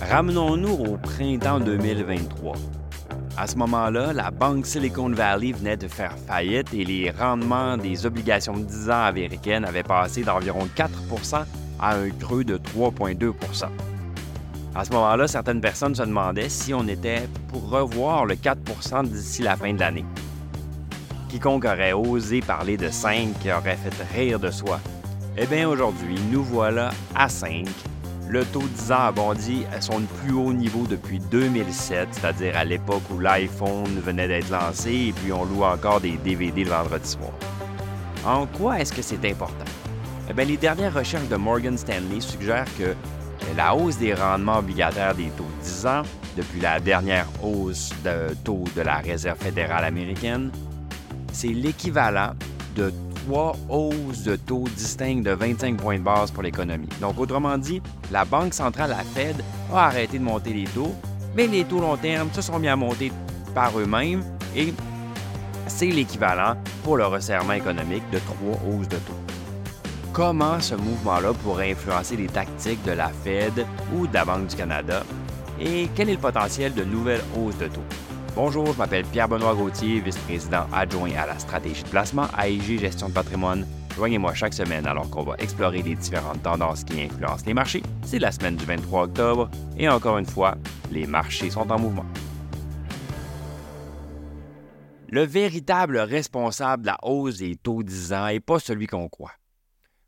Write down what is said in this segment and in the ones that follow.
Ramenons-nous au printemps 2023. À ce moment-là, la banque Silicon Valley venait de faire faillite et les rendements des obligations de 10 ans américaines avaient passé d'environ 4% à un creux de 3,2% À ce moment-là, certaines personnes se demandaient si on était pour revoir le 4% d'ici la fin de l'année. Quiconque aurait osé parler de 5 aurait fait rire de soi. Eh bien, aujourd'hui, nous voilà à 5 le taux de 10 ans a bondi à son plus haut niveau depuis 2007, c'est-à-dire à, l'époque où l'iPhone venait d'être lancé et puis on loue encore des DVD le vendredi soir. En quoi est-ce que c'est important? Eh les dernières recherches de Morgan Stanley suggèrent que la hausse des rendements obligataires des taux de 10 ans depuis la dernière hausse de taux de la Réserve fédérale américaine, c'est l'équivalent de trois hausses de taux distinctes de 25 points de base pour l'économie. Donc, autrement dit, la Banque centrale, la Fed, a arrêté de monter les taux, mais les taux long terme se sont mis à monter par eux-mêmes et c'est l'équivalent pour le resserrement économique de trois hausses de taux. Comment ce mouvement-là pourrait influencer les tactiques de la Fed ou de la Banque du Canada et quel est le potentiel de nouvelles hausses de taux? Bonjour, je m'appelle Pierre-Benoît Gauthier, vice-président adjoint à la stratégie de placement AIG Gestion de patrimoine. Joignez-moi chaque semaine alors qu'on va explorer les différentes tendances qui influencent les marchés. C'est la semaine du 23 octobre et encore une fois, les marchés sont en mouvement. Le véritable responsable de la hausse des taux 10 ans n'est pas celui qu'on croit.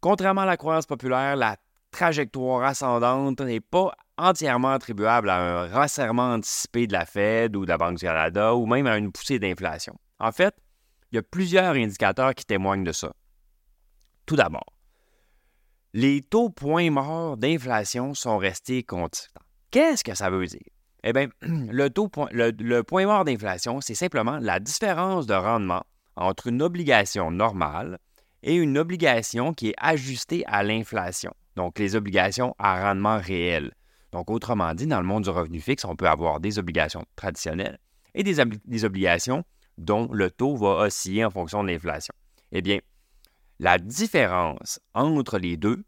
Contrairement à la croyance populaire, la trajectoire ascendante n'est pas entièrement attribuable à un resserrement anticipé de la Fed ou de la Banque du Canada ou même à une poussée d'inflation. En fait, il y a plusieurs indicateurs qui témoignent de ça. Tout d'abord, les taux points morts d'inflation sont restés constants. Qu'est-ce que ça veut dire? Eh bien, le, taux le point mort d'inflation, c'est simplement la différence de rendement entre une obligation normale et une obligation qui est ajustée à l'inflation, donc les obligations à rendement réel. Donc, autrement dit, dans le monde du revenu fixe, on peut avoir des obligations traditionnelles et des, obligations dont le taux va osciller en fonction de l'inflation. Eh bien, la différence entre les deux,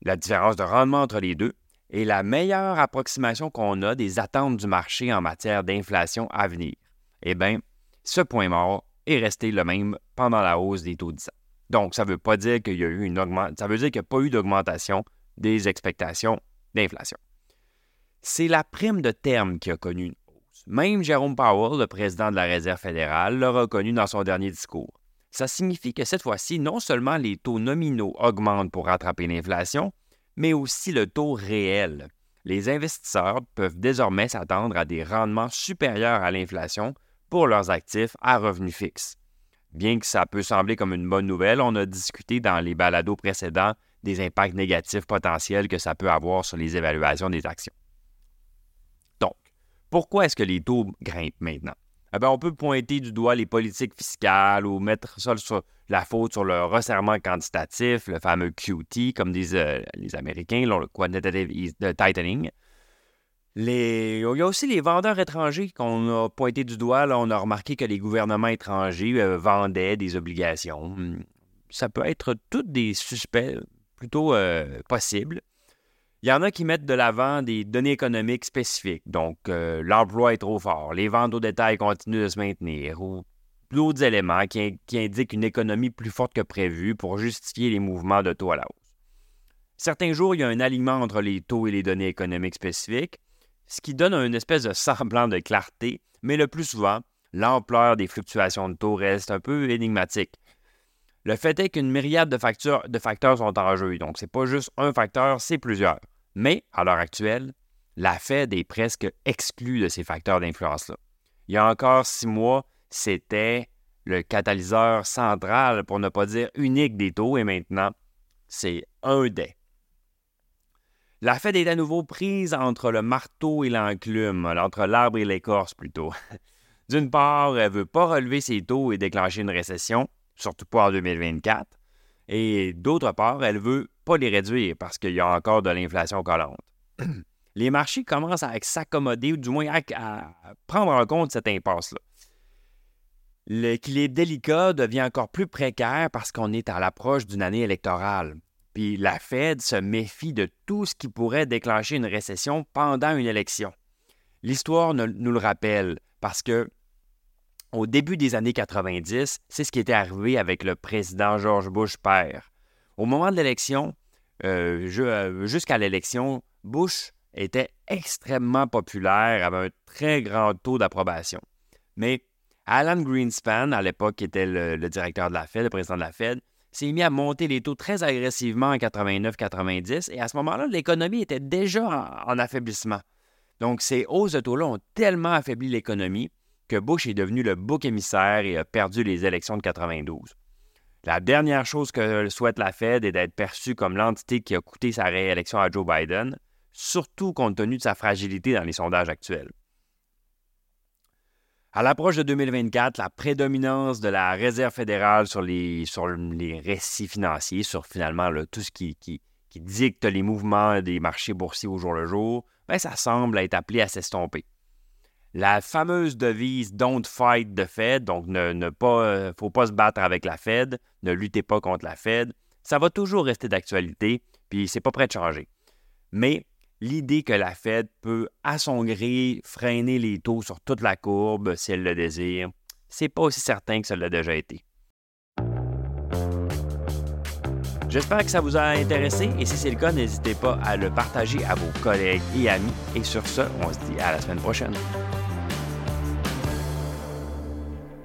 la différence de rendement entre les deux, est la meilleure approximation qu'on a des attentes du marché en matière d'inflation à venir. Eh bien, ce point mort est resté le même pendant la hausse des taux de 10 ans. Donc, ça ne veut pas dire qu'il y a eu une augmentation, ça veut dire qu'il n'y a pas eu d'augmentation des expectations d'inflation. C'est la prime de terme qui a connu une hausse. Même Jérôme Powell, le président de la Réserve fédérale, l'a reconnu dans son dernier discours. Ça signifie que cette fois-ci, non seulement les taux nominaux augmentent pour rattraper l'inflation, mais aussi le taux réel. Les investisseurs peuvent désormais s'attendre à des rendements supérieurs à l'inflation pour leurs actifs à revenus fixes. Bien que ça peut sembler comme une bonne nouvelle, on a discuté dans les balados précédents des impacts négatifs potentiels que ça peut avoir sur les évaluations des actions. Donc, pourquoi est-ce que les taux grimpent maintenant? Eh on peut pointer du doigt les politiques fiscales ou mettre ça sur la faute sur le resserrement quantitatif, le fameux QT, comme disent euh, les Américains, le quantitative tightening. Il y a aussi les vendeurs étrangers qu'on a pointé du doigt. Là, on a remarqué que les gouvernements étrangers euh, vendaient des obligations. Ça peut être toutes des suspects plutôt euh, possible. Il y en a qui mettent de l'avant des données économiques spécifiques, donc euh, l'emploi est trop fort, les ventes au détail continuent de se maintenir, ou d'autres éléments qui, indiquent une économie plus forte que prévu pour justifier les mouvements de taux à la hausse. Certains jours, il y a un alignement entre les taux et les données économiques spécifiques, ce qui donne une espèce de semblant de clarté, mais le plus souvent, l'ampleur des fluctuations de taux reste un peu énigmatique. Le fait est qu'une myriade de, facteurs sont en jeu. Donc, ce n'est pas juste un facteur, c'est plusieurs. Mais, à l'heure actuelle, la Fed est presque exclue de ces facteurs d'influence-là. Il y a encore six mois, c'était le catalyseur central, pour ne pas dire unique des taux, et maintenant, c'est un des. La Fed est à nouveau prise entre le marteau et l'enclume, entre l'arbre et l'écorce plutôt. D'une part, elle ne veut pas relever ses taux et déclencher une récession, surtout pas en 2024. Et d'autre part, elle ne veut pas les réduire parce qu'il y a encore de l'inflation collante. Les marchés commencent à s'accommoder, ou du moins à, prendre en compte cette impasse-là. L'équilibre délicat devient encore plus précaire parce qu'on est à l'approche d'une année électorale. Puis la Fed se méfie de tout ce qui pourrait déclencher une récession pendant une élection. L'histoire nous le rappelle parce que au début des années 90, c'est ce qui était arrivé avec le président George Bush père. Au moment de l'élection, euh, euh, jusqu'à l'élection, Bush était extrêmement populaire, avait un très grand taux d'approbation. Mais Alan Greenspan, à l'époque qui était le, directeur de la Fed, le président de la Fed, s'est mis à monter les taux très agressivement en 89-90 et à ce moment-là, l'économie était déjà en, affaiblissement. Donc ces hausses de taux-là ont tellement affaibli l'économie que Bush est devenu le bouc émissaire et a perdu les élections de 92. La dernière chose que souhaite la Fed est d'être perçue comme l'entité qui a coûté sa réélection à Joe Biden, surtout compte tenu de sa fragilité dans les sondages actuels. À l'approche de 2024, la prédominance de la Réserve fédérale sur les, récits financiers, sur finalement tout ce qui, dicte les mouvements des marchés boursiers au jour le jour, ben, ça semble être appelé à s'estomper. La fameuse devise Don't fight the Fed, donc ne, pas, euh, faut pas se battre avec la Fed, ne luttez pas contre la Fed, ça va toujours rester d'actualité, puis c'est pas prêt de changer. Mais l'idée que la Fed peut, à son gré, freiner les taux sur toute la courbe si elle le désire, c'est pas aussi certain que ça l'a déjà été. J'espère que ça vous a intéressé et si c'est le cas, n'hésitez pas à le partager à vos collègues et amis. Et sur ce, on se dit à la semaine prochaine.